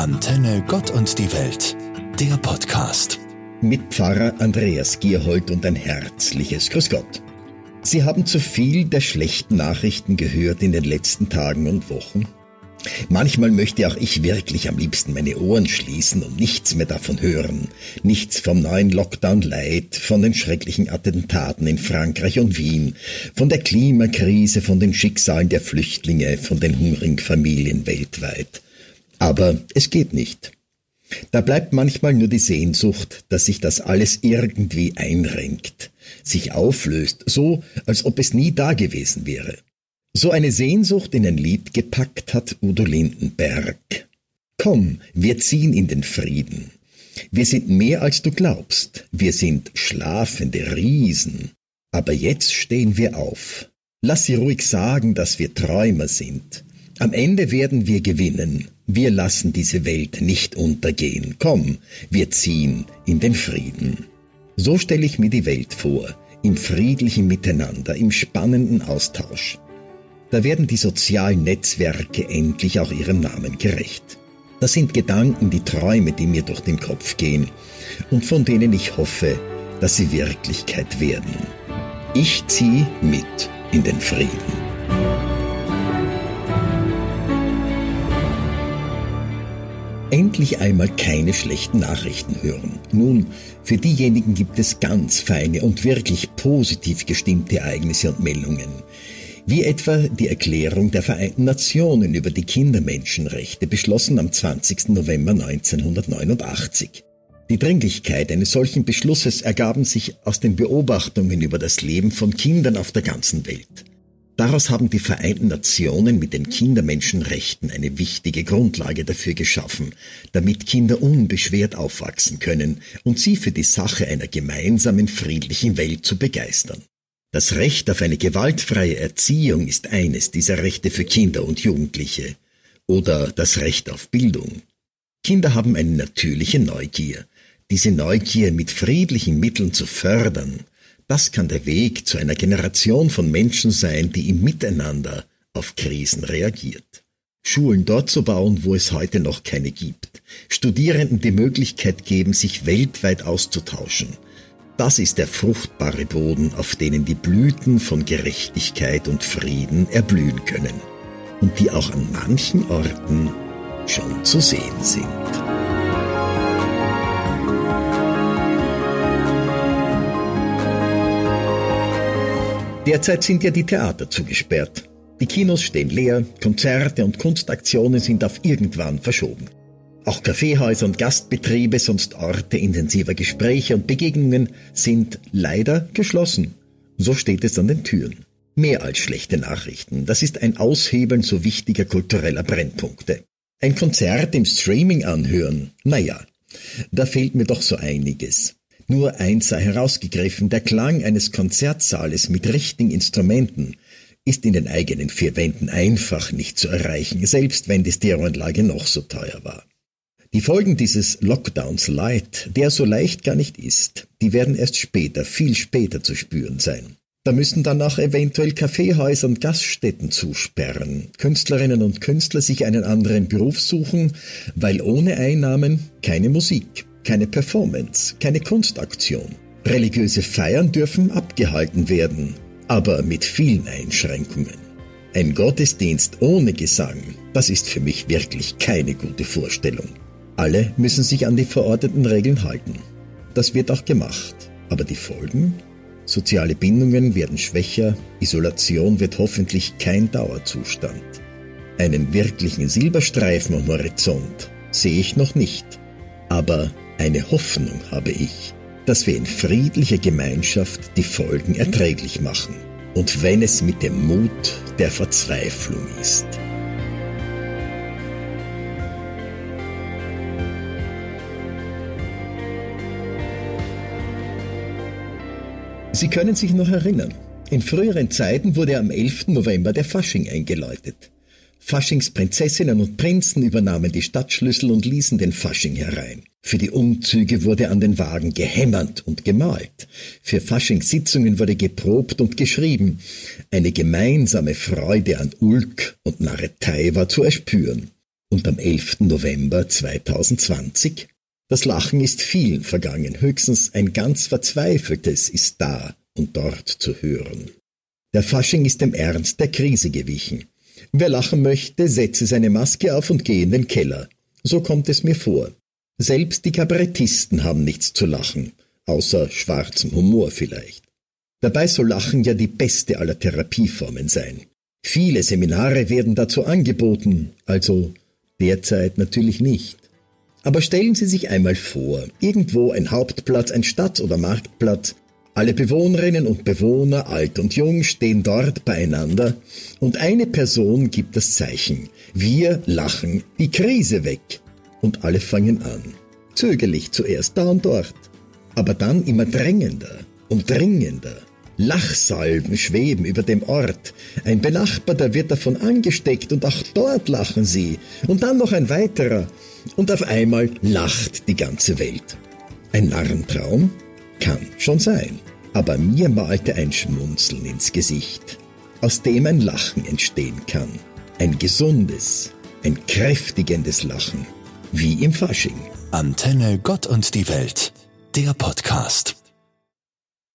Antenne Gott und die Welt, der Podcast. Mit Pfarrer Andreas Gierhold und ein herzliches Grüß Gott. Sie haben zu viel der schlechten Nachrichten gehört in den letzten Tagen und Wochen. Manchmal möchte auch ich wirklich am liebsten meine Ohren schließen und nichts mehr davon hören. Nichts vom neuen Lockdown Light, von den schrecklichen Attentaten in Frankreich und Wien, von der Klimakrise, von den Schicksalen der Flüchtlinge, von den hungrigen Familien weltweit. Aber es geht nicht. Da bleibt manchmal nur die Sehnsucht, dass sich das alles irgendwie einrenkt, sich auflöst, so als ob es nie dagewesen wäre. So eine Sehnsucht in ein Lied gepackt hat Udo Lindenberg. Komm, wir ziehen in den Frieden. Wir sind mehr als du glaubst. Wir sind schlafende Riesen. Aber jetzt stehen wir auf. Lass sie ruhig sagen, dass wir Träumer sind. Am Ende werden wir gewinnen. Wir lassen diese Welt nicht untergehen. Komm, wir ziehen in den Frieden. So stelle ich mir die Welt vor, im friedlichen Miteinander, im spannenden Austausch. Da werden die sozialen Netzwerke endlich auch ihrem Namen gerecht. Das sind Gedanken, die Träume, die mir durch den Kopf gehen und von denen ich hoffe, dass sie Wirklichkeit werden. Ich ziehe mit in den Frieden. Endlich einmal keine schlechten Nachrichten hören. Nun, für diejenigen gibt es ganz feine und wirklich positiv gestimmte Ereignisse und Meldungen. Wie etwa die Erklärung der Vereinten Nationen über die Kindermenschenrechte, beschlossen am 20. November 1989. Die Dringlichkeit eines solchen Beschlusses ergaben sich aus den Beobachtungen über das Leben von Kindern auf der ganzen Welt. Daraus haben die Vereinten Nationen mit den Kindermenschenrechten eine wichtige Grundlage dafür geschaffen, damit Kinder unbeschwert aufwachsen können und sie für die Sache einer gemeinsamen friedlichen Welt zu begeistern. Das Recht auf eine gewaltfreie Erziehung ist eines dieser Rechte für Kinder und Jugendliche oder das Recht auf Bildung. Kinder haben eine natürliche Neugier. Diese Neugier mit friedlichen Mitteln zu fördern das kann der Weg zu einer Generation von Menschen sein, die im Miteinander auf Krisen reagiert. Schulen dort zu bauen, wo es heute noch keine gibt. Studierenden die Möglichkeit geben, sich weltweit auszutauschen. Das ist der fruchtbare Boden, auf denen die Blüten von Gerechtigkeit und Frieden erblühen können und die auch an manchen Orten schon zu sehen sind. Derzeit sind ja die Theater zugesperrt. Die Kinos stehen leer, Konzerte und Kunstaktionen sind auf irgendwann verschoben. Auch Kaffeehäuser und Gastbetriebe, sonst Orte intensiver Gespräche und Begegnungen, sind leider geschlossen. So steht es an den Türen. Mehr als schlechte Nachrichten. Das ist ein Aushebeln so wichtiger kultureller Brennpunkte. Ein Konzert im Streaming anhören, naja, da fehlt mir doch so einiges. Nur eins sei herausgegriffen, der Klang eines Konzertsaales mit richtigen Instrumenten ist in den eigenen vier Wänden einfach nicht zu erreichen, selbst wenn die Stereoanlage noch so teuer war. Die Folgen dieses Lockdowns Light, der so leicht gar nicht ist, die werden erst später, viel später zu spüren sein. Da müssen dann auch eventuell Kaffeehäuser und Gaststätten zusperren, Künstlerinnen und Künstler sich einen anderen Beruf suchen, weil ohne Einnahmen keine Musik, keine Performance, keine Kunstaktion. Religiöse Feiern dürfen abgehalten werden, aber mit vielen Einschränkungen. Ein Gottesdienst ohne Gesang, das ist für mich wirklich keine gute Vorstellung. Alle müssen sich an die verordneten Regeln halten. Das wird auch gemacht. Aber die Folgen? Soziale Bindungen werden schwächer, Isolation wird hoffentlich kein Dauerzustand. Einen wirklichen Silberstreifen am Horizont sehe ich noch nicht. Aber eine Hoffnung habe ich, dass wir in friedlicher Gemeinschaft die Folgen erträglich machen. Und wenn es mit dem Mut der Verzweiflung ist. Sie können sich noch erinnern, in früheren Zeiten wurde am 11. November der Fasching eingeläutet. Faschingsprinzessinnen und Prinzen übernahmen die Stadtschlüssel und ließen den Fasching herein. Für die Umzüge wurde an den Wagen gehämmert und gemalt. Für Faschingssitzungen wurde geprobt und geschrieben. Eine gemeinsame Freude an Ulk und Narretei war zu erspüren. Und am 11. November 2020? Das Lachen ist vielen vergangen, höchstens ein ganz verzweifeltes ist da und dort zu hören. Der Fasching ist dem Ernst der Krise gewichen. Wer lachen möchte, setze seine Maske auf und gehe in den Keller. So kommt es mir vor. Selbst die Kabarettisten haben nichts zu lachen, außer schwarzem Humor vielleicht. Dabei soll Lachen ja die beste aller Therapieformen sein. Viele Seminare werden dazu angeboten, also derzeit natürlich nicht. Aber stellen Sie sich einmal vor, irgendwo ein Hauptplatz, ein Stadt- oder Marktplatz, alle Bewohnerinnen und Bewohner, alt und jung, stehen dort beieinander und eine Person gibt das Zeichen. Wir lachen die Krise weg. Und alle fangen an. Zögerlich zuerst da und dort, aber dann immer drängender und dringender. Lachsalben schweben über dem Ort. Ein Benachbarter wird davon angesteckt und auch dort lachen sie. Und dann noch ein weiterer. Und auf einmal lacht die ganze Welt. Ein Narrentraum? Kann schon sein. Aber mir malte ein Schmunzeln ins Gesicht, aus dem ein Lachen entstehen kann. Ein gesundes, ein kräftigendes Lachen. Wie im Fasching. Antenne Gott und die Welt. Der Podcast.